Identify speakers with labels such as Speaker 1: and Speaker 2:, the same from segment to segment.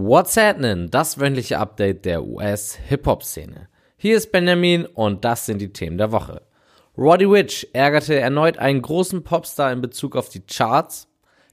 Speaker 1: What's happening? Das wöchentliche Update der US-Hip-Hop-Szene. Hier ist Benjamin und das sind die Themen der Woche. Roddy Witch ärgerte erneut einen großen Popstar in Bezug auf die Charts.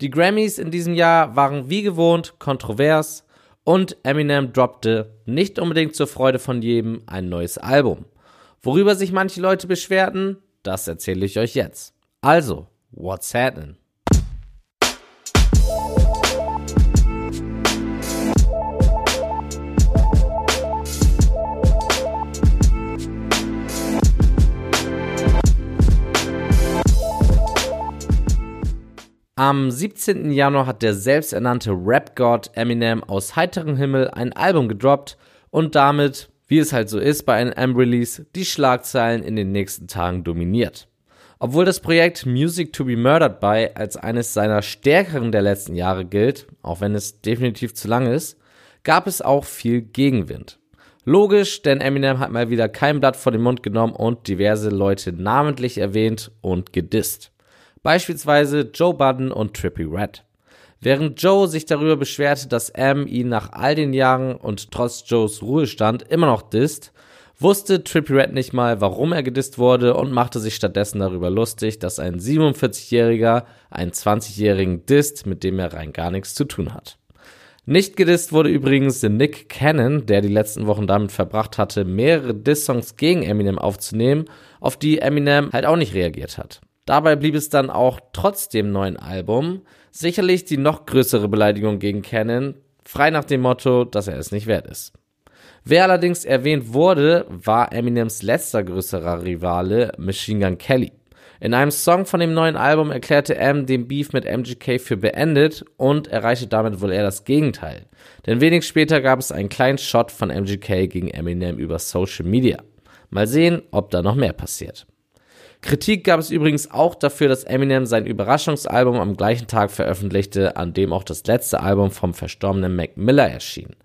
Speaker 1: Die Grammys in diesem Jahr waren wie gewohnt kontrovers und Eminem droppte nicht unbedingt zur Freude von jedem ein neues Album. Worüber sich manche Leute beschwerten, das erzähle ich euch jetzt. Also, what's happening? Am 17. Januar hat der selbsternannte Rap-God Eminem aus heiterem Himmel ein Album gedroppt und damit, wie es halt so ist bei einem M-Release, die Schlagzeilen in den nächsten Tagen dominiert. Obwohl das Projekt Music to be Murdered by als eines seiner stärkeren der letzten Jahre gilt, auch wenn es definitiv zu lang ist, gab es auch viel Gegenwind. Logisch, denn Eminem hat mal wieder kein Blatt vor den Mund genommen und diverse Leute namentlich erwähnt und gedisst. Beispielsweise Joe Budden und Trippy Red. Während Joe sich darüber beschwerte, dass M ihn nach all den Jahren und trotz Joes Ruhestand immer noch disst, wusste Trippy Red nicht mal, warum er gedisst wurde und machte sich stattdessen darüber lustig, dass ein 47-Jähriger einen 20-Jährigen disst, mit dem er rein gar nichts zu tun hat. Nicht gedisst wurde übrigens Nick Cannon, der die letzten Wochen damit verbracht hatte, mehrere Diss-Songs gegen Eminem aufzunehmen, auf die Eminem halt auch nicht reagiert hat. Dabei blieb es dann auch trotz dem neuen Album sicherlich die noch größere Beleidigung gegen Cannon, frei nach dem Motto, dass er es nicht wert ist. Wer allerdings erwähnt wurde, war Eminems letzter größerer Rivale Machine Gun Kelly. In einem Song von dem neuen Album erklärte M den Beef mit MGK für beendet und erreichte damit wohl eher das Gegenteil. Denn wenig später gab es einen kleinen Shot von MGK gegen Eminem über Social Media. Mal sehen, ob da noch mehr passiert. Kritik gab es übrigens auch dafür, dass Eminem sein Überraschungsalbum am gleichen Tag veröffentlichte, an dem auch das letzte Album vom verstorbenen Mac Miller erschien.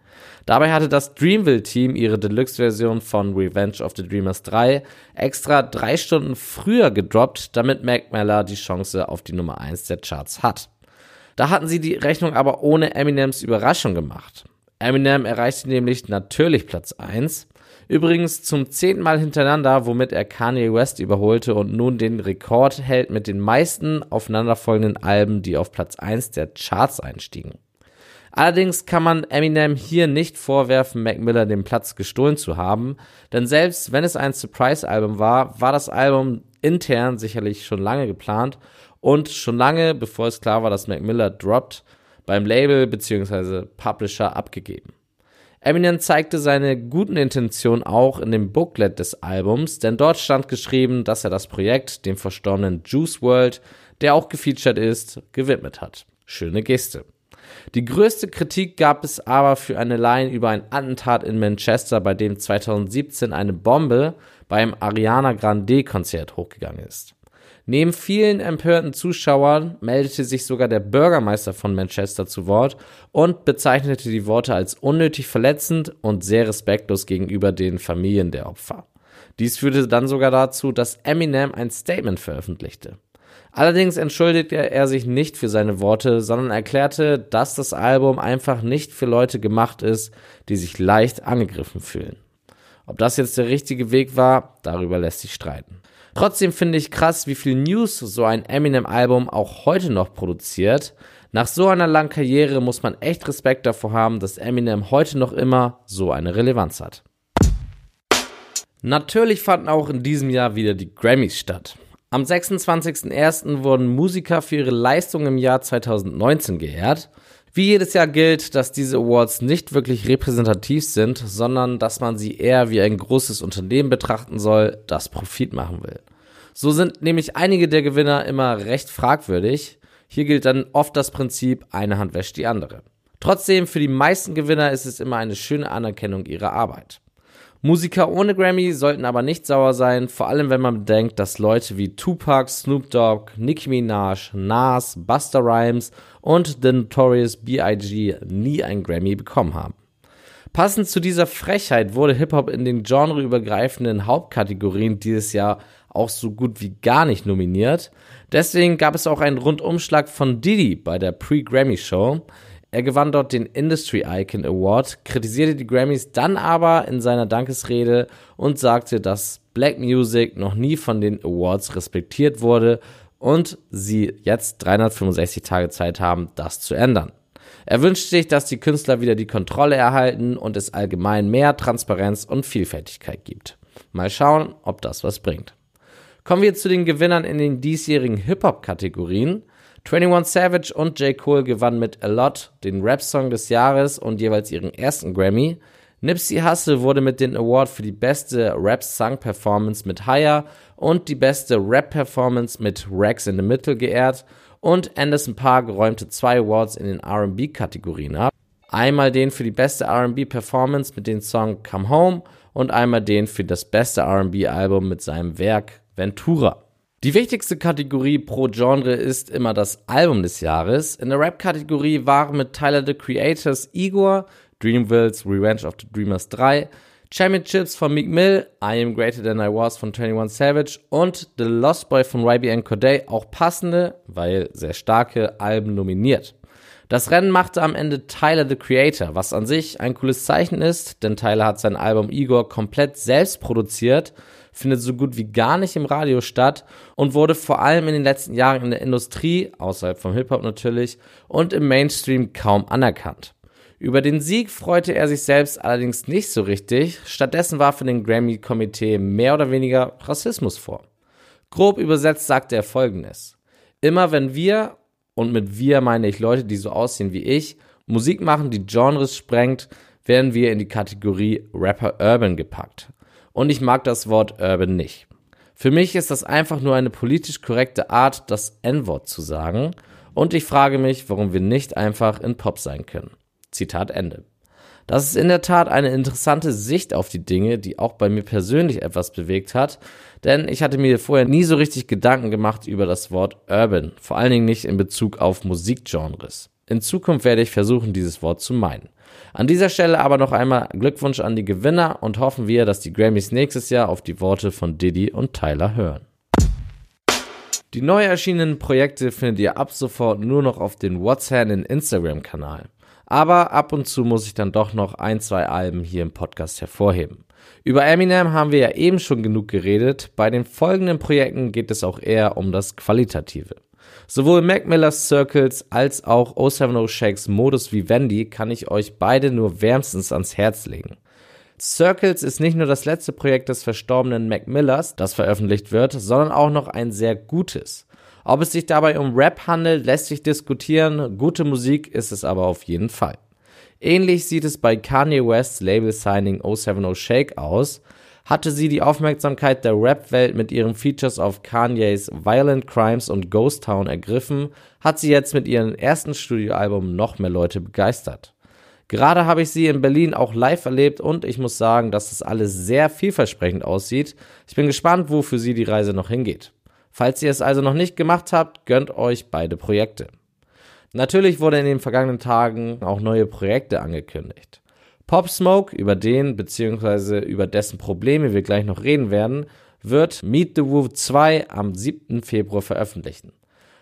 Speaker 1: Dabei hatte das Dreamville-Team ihre Deluxe-Version von Revenge of the Dreamers 3 extra drei Stunden früher gedroppt, damit Mac Miller die Chance auf die Nummer 1 der Charts hat. Da hatten sie die Rechnung aber ohne Eminems Überraschung gemacht. Eminem erreichte nämlich natürlich Platz 1, Übrigens zum zehnten Mal hintereinander, womit er Kanye West überholte und nun den Rekord hält mit den meisten aufeinanderfolgenden Alben, die auf Platz 1 der Charts einstiegen. Allerdings kann man Eminem hier nicht vorwerfen, Mac Miller den Platz gestohlen zu haben, denn selbst wenn es ein Surprise-Album war, war das Album intern sicherlich schon lange geplant und schon lange, bevor es klar war, dass Mac Miller droppt, beim Label bzw. Publisher abgegeben. Eminem zeigte seine guten Intentionen auch in dem Booklet des Albums, denn dort stand geschrieben, dass er das Projekt dem verstorbenen Juice World, der auch gefeatured ist, gewidmet hat. Schöne Geste. Die größte Kritik gab es aber für eine Line über ein Attentat in Manchester, bei dem 2017 eine Bombe beim Ariana Grande Konzert hochgegangen ist. Neben vielen empörten Zuschauern meldete sich sogar der Bürgermeister von Manchester zu Wort und bezeichnete die Worte als unnötig verletzend und sehr respektlos gegenüber den Familien der Opfer. Dies führte dann sogar dazu, dass Eminem ein Statement veröffentlichte. Allerdings entschuldigte er sich nicht für seine Worte, sondern erklärte, dass das Album einfach nicht für Leute gemacht ist, die sich leicht angegriffen fühlen. Ob das jetzt der richtige Weg war, darüber lässt sich streiten. Trotzdem finde ich krass, wie viel News so ein Eminem-Album auch heute noch produziert. Nach so einer langen Karriere muss man echt Respekt davor haben, dass Eminem heute noch immer so eine Relevanz hat. Natürlich fanden auch in diesem Jahr wieder die Grammys statt. Am 26.01. wurden Musiker für ihre Leistung im Jahr 2019 geehrt. Wie jedes Jahr gilt, dass diese Awards nicht wirklich repräsentativ sind, sondern dass man sie eher wie ein großes Unternehmen betrachten soll, das Profit machen will. So sind nämlich einige der Gewinner immer recht fragwürdig. Hier gilt dann oft das Prinzip, eine Hand wäscht die andere. Trotzdem, für die meisten Gewinner ist es immer eine schöne Anerkennung ihrer Arbeit. Musiker ohne Grammy sollten aber nicht sauer sein, vor allem wenn man bedenkt, dass Leute wie Tupac, Snoop Dogg, Nicki Minaj, Nas, Buster Rhymes und The Notorious B.I.G. nie ein Grammy bekommen haben. Passend zu dieser Frechheit wurde Hip-Hop in den genreübergreifenden Hauptkategorien dieses Jahr auch so gut wie gar nicht nominiert. Deswegen gab es auch einen Rundumschlag von Diddy bei der Pre-Grammy-Show. Er gewann dort den Industry Icon Award, kritisierte die Grammys dann aber in seiner Dankesrede und sagte, dass Black Music noch nie von den Awards respektiert wurde und sie jetzt 365 Tage Zeit haben, das zu ändern. Er wünscht sich, dass die Künstler wieder die Kontrolle erhalten und es allgemein mehr Transparenz und Vielfältigkeit gibt. Mal schauen, ob das was bringt. Kommen wir zu den Gewinnern in den diesjährigen Hip-Hop-Kategorien. 21 Savage und J. Cole gewannen mit A Lot den Rap-Song des Jahres und jeweils ihren ersten Grammy. Nipsey Hussle wurde mit dem Award für die beste Rap-Song-Performance mit Higher und die beste Rap-Performance mit Rex in the Middle geehrt und Anderson Park räumte zwei Awards in den R&B-Kategorien ab. Einmal den für die beste R&B-Performance mit dem Song Come Home und einmal den für das beste R&B-Album mit seinem Werk Ventura. Die wichtigste Kategorie pro Genre ist immer das Album des Jahres. In der Rap-Kategorie waren mit Tyler the Creators Igor, Dreamville's Revenge of the Dreamers 3, Championships von Meek Mill, I Am Greater Than I Was von 21 Savage und The Lost Boy von YBN Corday auch passende, weil sehr starke Alben nominiert. Das Rennen machte am Ende Tyler the Creator, was an sich ein cooles Zeichen ist, denn Tyler hat sein Album Igor komplett selbst produziert findet so gut wie gar nicht im Radio statt und wurde vor allem in den letzten Jahren in der Industrie, außerhalb vom Hip-Hop natürlich, und im Mainstream kaum anerkannt. Über den Sieg freute er sich selbst allerdings nicht so richtig, stattdessen warf er den Grammy-Komitee mehr oder weniger Rassismus vor. Grob übersetzt sagte er folgendes. Immer wenn wir, und mit wir meine ich Leute, die so aussehen wie ich, Musik machen, die Genres sprengt, werden wir in die Kategorie Rapper Urban gepackt und ich mag das Wort Urban nicht. Für mich ist das einfach nur eine politisch korrekte Art, das N-Wort zu sagen und ich frage mich, warum wir nicht einfach in Pop sein können. Zitat Ende. Das ist in der Tat eine interessante Sicht auf die Dinge, die auch bei mir persönlich etwas bewegt hat, denn ich hatte mir vorher nie so richtig Gedanken gemacht über das Wort Urban, vor allen Dingen nicht in Bezug auf Musikgenres. In Zukunft werde ich versuchen, dieses Wort zu meinen. An dieser Stelle aber noch einmal Glückwunsch an die Gewinner und hoffen wir, dass die Grammys nächstes Jahr auf die Worte von Diddy und Tyler hören. Die neu erschienenen Projekte findet ihr ab sofort nur noch auf den What's in Instagram-Kanal. Aber ab und zu muss ich dann doch noch ein, zwei Alben hier im Podcast hervorheben. Über Eminem haben wir ja eben schon genug geredet. Bei den folgenden Projekten geht es auch eher um das Qualitative. Sowohl Mac Miller's Circles als auch 070 Shakes Modus Vivendi kann ich euch beide nur wärmstens ans Herz legen. Circles ist nicht nur das letzte Projekt des verstorbenen Mac Millers, das veröffentlicht wird, sondern auch noch ein sehr gutes. Ob es sich dabei um Rap handelt, lässt sich diskutieren, gute Musik ist es aber auf jeden Fall. Ähnlich sieht es bei Kanye West's Label Signing 070 Shake aus, hatte sie die Aufmerksamkeit der Rap-Welt mit ihren Features auf Kanye's Violent Crimes und Ghost Town ergriffen, hat sie jetzt mit ihrem ersten Studioalbum noch mehr Leute begeistert. Gerade habe ich sie in Berlin auch live erlebt und ich muss sagen, dass das alles sehr vielversprechend aussieht. Ich bin gespannt, wo für sie die Reise noch hingeht. Falls ihr es also noch nicht gemacht habt, gönnt euch beide Projekte. Natürlich wurde in den vergangenen Tagen auch neue Projekte angekündigt. Pop Smoke, über den bzw. über dessen Probleme wir gleich noch reden werden, wird Meet the Woo 2 am 7. Februar veröffentlichen.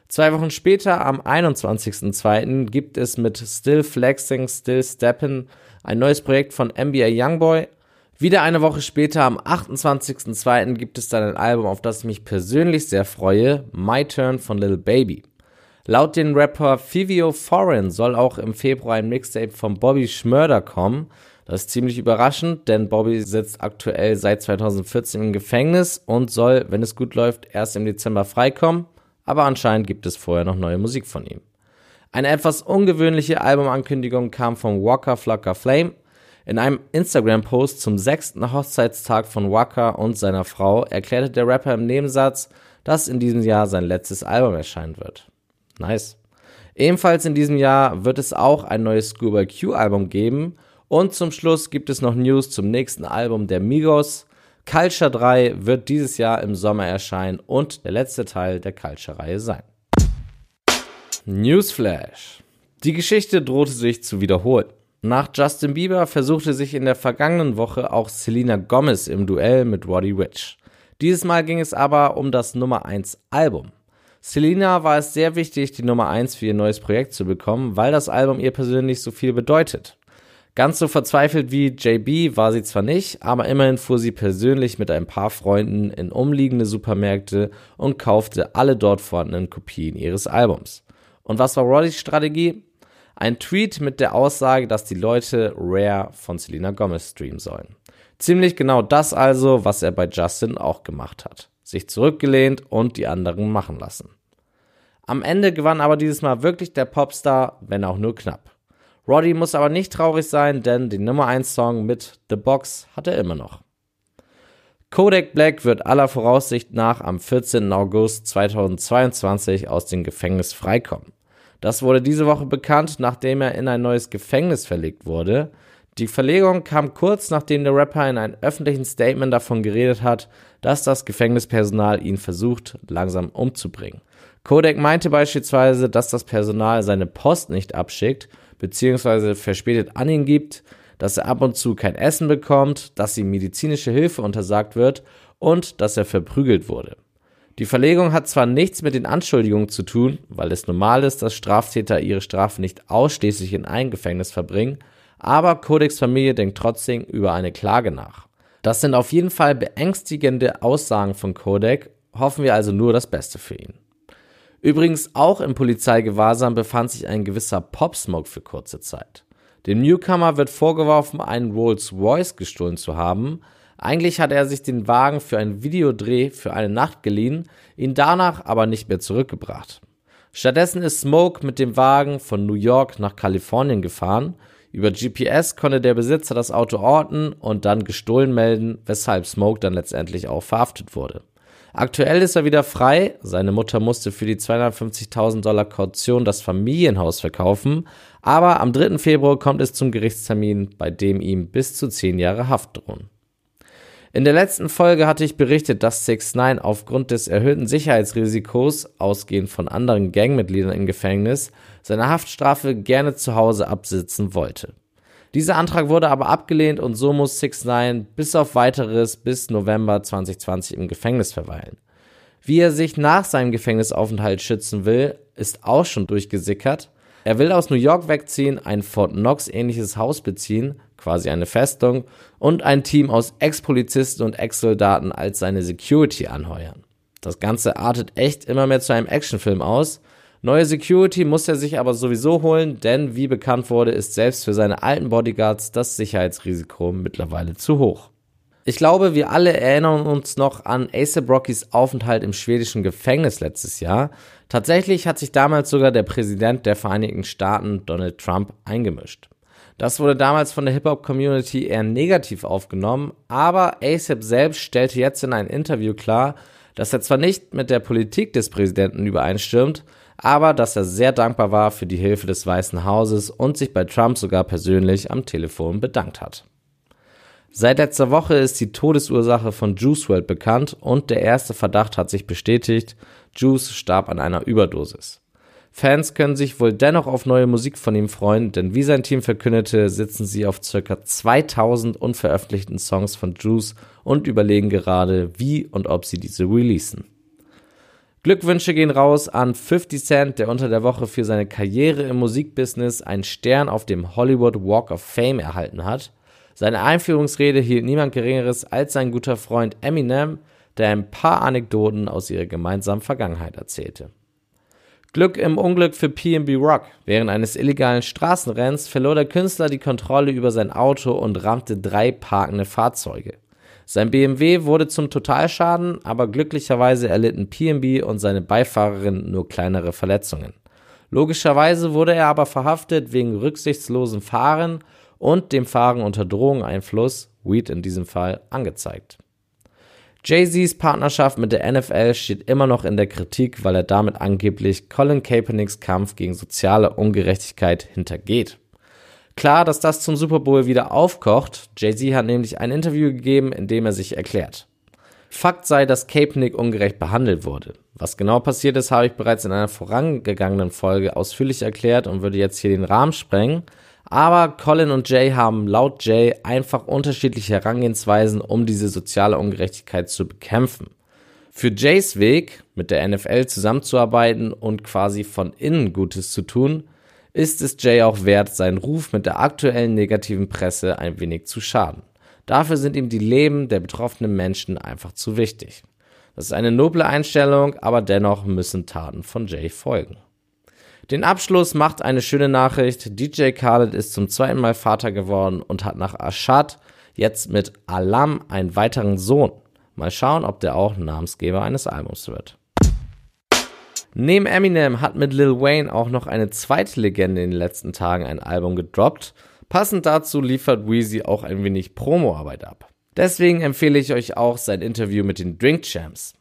Speaker 1: Zwei Wochen später, am 21.02., gibt es mit Still Flexing, Still Steppin' ein neues Projekt von NBA Youngboy. Wieder eine Woche später, am 28.02., gibt es dann ein Album, auf das ich mich persönlich sehr freue, My Turn von Lil Baby. Laut dem Rapper Fivio Foreign soll auch im Februar ein Mixtape von Bobby Schmörder kommen. Das ist ziemlich überraschend, denn Bobby sitzt aktuell seit 2014 im Gefängnis und soll, wenn es gut läuft, erst im Dezember freikommen. Aber anscheinend gibt es vorher noch neue Musik von ihm. Eine etwas ungewöhnliche Albumankündigung kam von Walker Flocker Flame. In einem Instagram-Post zum sechsten Hochzeitstag von Walker und seiner Frau erklärte der Rapper im Nebensatz, dass in diesem Jahr sein letztes Album erscheinen wird. Nice. Ebenfalls in diesem Jahr wird es auch ein neues Scuba Q Album geben und zum Schluss gibt es noch News zum nächsten Album der Migos. Culture 3 wird dieses Jahr im Sommer erscheinen und der letzte Teil der Culture-Reihe sein. Newsflash. Die Geschichte drohte sich zu wiederholen. Nach Justin Bieber versuchte sich in der vergangenen Woche auch Selena Gomez im Duell mit Roddy Rich. Dieses Mal ging es aber um das Nummer 1 Album. Selena war es sehr wichtig, die Nummer 1 für ihr neues Projekt zu bekommen, weil das Album ihr persönlich so viel bedeutet. Ganz so verzweifelt wie JB war sie zwar nicht, aber immerhin fuhr sie persönlich mit ein paar Freunden in umliegende Supermärkte und kaufte alle dort vorhandenen Kopien ihres Albums. Und was war Roddys Strategie? Ein Tweet mit der Aussage, dass die Leute Rare von Selena Gomez streamen sollen. Ziemlich genau das also, was er bei Justin auch gemacht hat. Sich zurückgelehnt und die anderen machen lassen. Am Ende gewann aber dieses Mal wirklich der Popstar, wenn auch nur knapp. Roddy muss aber nicht traurig sein, denn den Nummer 1 Song mit The Box hat er immer noch. Kodak Black wird aller Voraussicht nach am 14. August 2022 aus dem Gefängnis freikommen. Das wurde diese Woche bekannt, nachdem er in ein neues Gefängnis verlegt wurde. Die Verlegung kam kurz nachdem der Rapper in einem öffentlichen Statement davon geredet hat, dass das Gefängnispersonal ihn versucht, langsam umzubringen. Kodak meinte beispielsweise, dass das Personal seine Post nicht abschickt beziehungsweise verspätet an ihn gibt, dass er ab und zu kein Essen bekommt, dass ihm medizinische Hilfe untersagt wird und dass er verprügelt wurde. Die Verlegung hat zwar nichts mit den Anschuldigungen zu tun, weil es normal ist, dass Straftäter ihre Strafe nicht ausschließlich in ein Gefängnis verbringen, aber Codex Familie denkt trotzdem über eine Klage nach. Das sind auf jeden Fall beängstigende Aussagen von Kodak, hoffen wir also nur das Beste für ihn. Übrigens auch im Polizeigewahrsam befand sich ein gewisser Pop Smoke für kurze Zeit. Dem Newcomer wird vorgeworfen, einen Rolls Royce gestohlen zu haben. Eigentlich hatte er sich den Wagen für einen Videodreh für eine Nacht geliehen, ihn danach aber nicht mehr zurückgebracht. Stattdessen ist Smoke mit dem Wagen von New York nach Kalifornien gefahren. Über GPS konnte der Besitzer das Auto orten und dann gestohlen melden, weshalb Smoke dann letztendlich auch verhaftet wurde. Aktuell ist er wieder frei. Seine Mutter musste für die 250.000 Dollar Kaution das Familienhaus verkaufen. Aber am 3. Februar kommt es zum Gerichtstermin, bei dem ihm bis zu 10 Jahre Haft drohen. In der letzten Folge hatte ich berichtet, dass 6 9 aufgrund des erhöhten Sicherheitsrisikos, ausgehend von anderen Gangmitgliedern im Gefängnis, seine Haftstrafe gerne zu Hause absitzen wollte. Dieser Antrag wurde aber abgelehnt und so muss 6 9 bis auf weiteres bis November 2020 im Gefängnis verweilen. Wie er sich nach seinem Gefängnisaufenthalt schützen will, ist auch schon durchgesickert. Er will aus New York wegziehen, ein Fort Knox ähnliches Haus beziehen, quasi eine Festung, und ein Team aus Ex-Polizisten und Ex-Soldaten als seine Security anheuern. Das Ganze artet echt immer mehr zu einem Actionfilm aus Neue Security muss er sich aber sowieso holen, denn wie bekannt wurde, ist selbst für seine alten Bodyguards das Sicherheitsrisiko mittlerweile zu hoch. Ich glaube, wir alle erinnern uns noch an ASAP Rockys Aufenthalt im schwedischen Gefängnis letztes Jahr. Tatsächlich hat sich damals sogar der Präsident der Vereinigten Staaten, Donald Trump, eingemischt. Das wurde damals von der Hip-Hop-Community eher negativ aufgenommen, aber ASAP selbst stellte jetzt in einem Interview klar, dass er zwar nicht mit der Politik des Präsidenten übereinstimmt, aber dass er sehr dankbar war für die Hilfe des Weißen Hauses und sich bei Trump sogar persönlich am Telefon bedankt hat. Seit letzter Woche ist die Todesursache von Juice WRLD bekannt und der erste Verdacht hat sich bestätigt, Juice starb an einer Überdosis. Fans können sich wohl dennoch auf neue Musik von ihm freuen, denn wie sein Team verkündete, sitzen sie auf ca. 2000 unveröffentlichten Songs von Juice und überlegen gerade, wie und ob sie diese releasen. Glückwünsche gehen raus an 50 Cent, der unter der Woche für seine Karriere im Musikbusiness einen Stern auf dem Hollywood Walk of Fame erhalten hat. Seine Einführungsrede hielt niemand Geringeres als sein guter Freund Eminem, der ein paar Anekdoten aus ihrer gemeinsamen Vergangenheit erzählte. Glück im Unglück für PB Rock. Während eines illegalen Straßenrenns verlor der Künstler die Kontrolle über sein Auto und rammte drei parkende Fahrzeuge. Sein BMW wurde zum Totalschaden, aber glücklicherweise erlitten PNB und seine Beifahrerin nur kleinere Verletzungen. Logischerweise wurde er aber verhaftet wegen rücksichtslosen Fahren und dem Fahren unter Drogeneinfluss, Weed in diesem Fall, angezeigt. Jay-Z's Partnerschaft mit der NFL steht immer noch in der Kritik, weil er damit angeblich Colin Kaepernicks Kampf gegen soziale Ungerechtigkeit hintergeht. Klar, dass das zum Super Bowl wieder aufkocht. Jay-Z hat nämlich ein Interview gegeben, in dem er sich erklärt. Fakt sei, dass Kaepernick ungerecht behandelt wurde. Was genau passiert ist, habe ich bereits in einer vorangegangenen Folge ausführlich erklärt und würde jetzt hier den Rahmen sprengen. Aber Colin und Jay haben laut Jay einfach unterschiedliche Herangehensweisen, um diese soziale Ungerechtigkeit zu bekämpfen. Für Jays Weg, mit der NFL zusammenzuarbeiten und quasi von innen Gutes zu tun, ist es Jay auch wert, seinen Ruf mit der aktuellen negativen Presse ein wenig zu schaden. Dafür sind ihm die Leben der betroffenen Menschen einfach zu wichtig. Das ist eine noble Einstellung, aber dennoch müssen Taten von Jay folgen. Den Abschluss macht eine schöne Nachricht. DJ Khaled ist zum zweiten Mal Vater geworden und hat nach Ashad jetzt mit Alam einen weiteren Sohn. Mal schauen, ob der auch Namensgeber eines Albums wird. Neben Eminem hat mit Lil Wayne auch noch eine zweite Legende in den letzten Tagen ein Album gedroppt. Passend dazu liefert Weezy auch ein wenig Promoarbeit ab. Deswegen empfehle ich euch auch sein Interview mit den Drink Champs.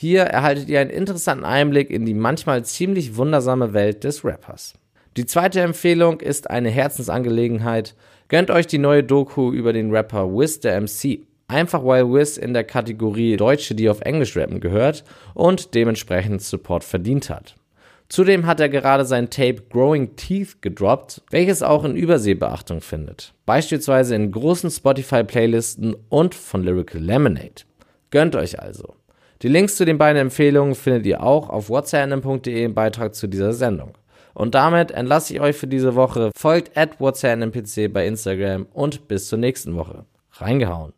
Speaker 1: Hier erhaltet ihr einen interessanten Einblick in die manchmal ziemlich wundersame Welt des Rappers. Die zweite Empfehlung ist eine Herzensangelegenheit. Gönnt euch die neue Doku über den Rapper Wiz der MC. Einfach weil Wiz in der Kategorie Deutsche, die auf Englisch rappen gehört und dementsprechend Support verdient hat. Zudem hat er gerade sein Tape Growing Teeth gedroppt, welches auch in Übersee Beachtung findet. Beispielsweise in großen Spotify-Playlisten und von Lyrical Lemonade. Gönnt euch also. Die Links zu den beiden Empfehlungen findet ihr auch auf whatsapp.de im Beitrag zu dieser Sendung. Und damit entlasse ich euch für diese Woche. Folgt at whatsappnpc bei Instagram und bis zur nächsten Woche. Reingehauen.